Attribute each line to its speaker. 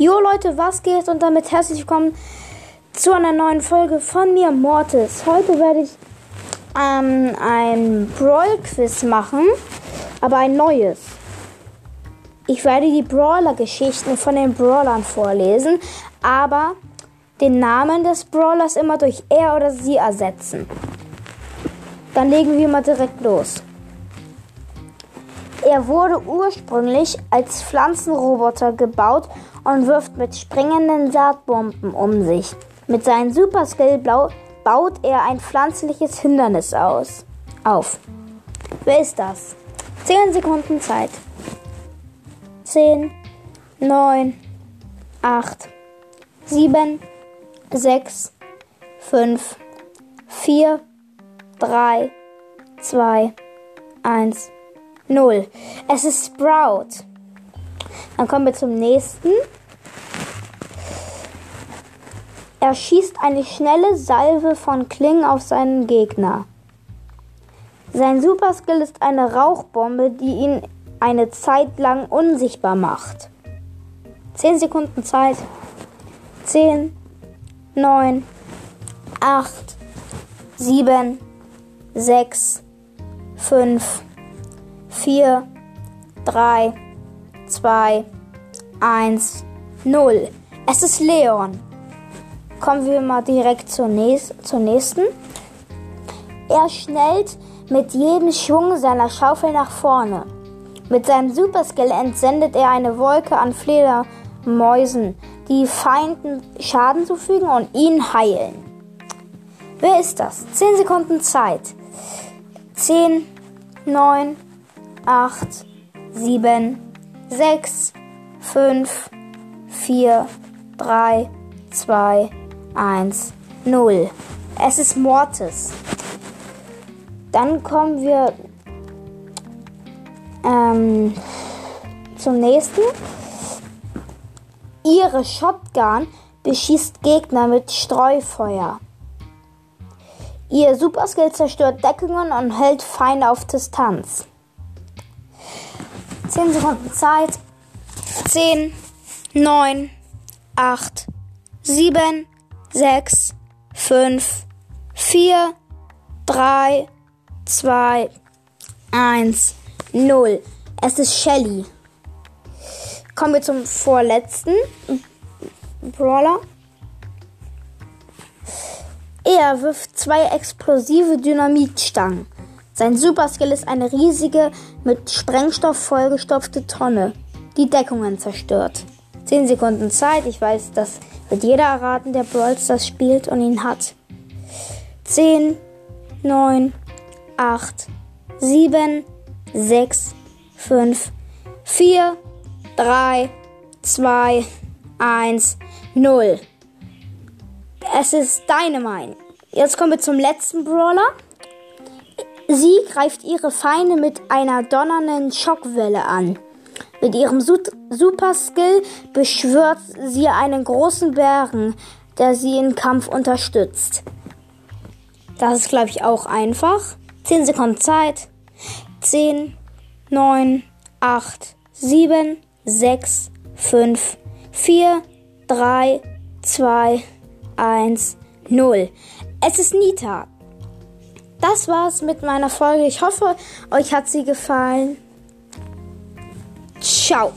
Speaker 1: Jo Leute, was geht? Und damit herzlich willkommen zu einer neuen Folge von mir, Mortis. Heute werde ich ähm, ein Brawl-Quiz machen, aber ein neues. Ich werde die Brawler-Geschichten von den Brawlern vorlesen, aber den Namen des Brawlers immer durch er oder sie ersetzen. Dann legen wir mal direkt los. Er wurde ursprünglich als Pflanzenroboter gebaut und wirft mit springenden Saatbomben um sich. Mit seinem Superskill baut er ein pflanzliches Hindernis aus. Auf. Wer ist das? 10 Sekunden Zeit. 10, 9, 8, 7, 6, 5, 4, 3, 2, 1. 0. Es ist Sprout. Dann kommen wir zum nächsten. Er schießt eine schnelle Salve von Klingen auf seinen Gegner. Sein Superskill ist eine Rauchbombe, die ihn eine Zeit lang unsichtbar macht. 10 Sekunden Zeit. 10, 9, 8, 7, 6, 5, 4, 3, 2, 1, 0. Es ist Leon. Kommen wir mal direkt zur, nächst, zur nächsten. Er schnellt mit jedem Schwung seiner Schaufel nach vorne. Mit seinem Superskill entsendet er eine Wolke an Fledermäusen, die Feinden Schaden zufügen und ihn heilen. Wer ist das? 10 Sekunden Zeit. 10, 9, 8, 7, 6, 5, 4, 3, 2, 1, 0. Es ist Mortis. Dann kommen wir ähm, zum nächsten. Ihre Shotgun beschießt Gegner mit Streufeuer. Ihr Superskill zerstört Deckungen und hält Feinde auf Distanz. 10 Sekunden Zeit. 10, 9, 8, 7, 6, 5, 4, 3, 2, 1, 0. Es ist Shelly. Kommen wir zum vorletzten Brawler. Er wirft zwei explosive Dynamitstangen. Sein Superskill ist eine riesige, mit Sprengstoff vollgestopfte Tonne, die Deckungen zerstört. 10 Sekunden Zeit, ich weiß, das wird jeder erraten, der Brawl Stars spielt und ihn hat. 10, 9, 8, 7, 6, 5, 4, 3, 2, 1, 0. Es ist Dynamite. Jetzt kommen wir zum letzten Brawler. Sie greift ihre Feinde mit einer donnernden Schockwelle an. Mit ihrem Super Skill beschwört sie einen großen Bären, der sie im Kampf unterstützt. Das ist, glaube ich, auch einfach. 10 Sekunden Zeit. 10, 9, 8, 7, 6, 5, 4, 3, 2, 1, 0. Es ist Nita das war's mit meiner Folge. Ich hoffe, euch hat sie gefallen. Ciao.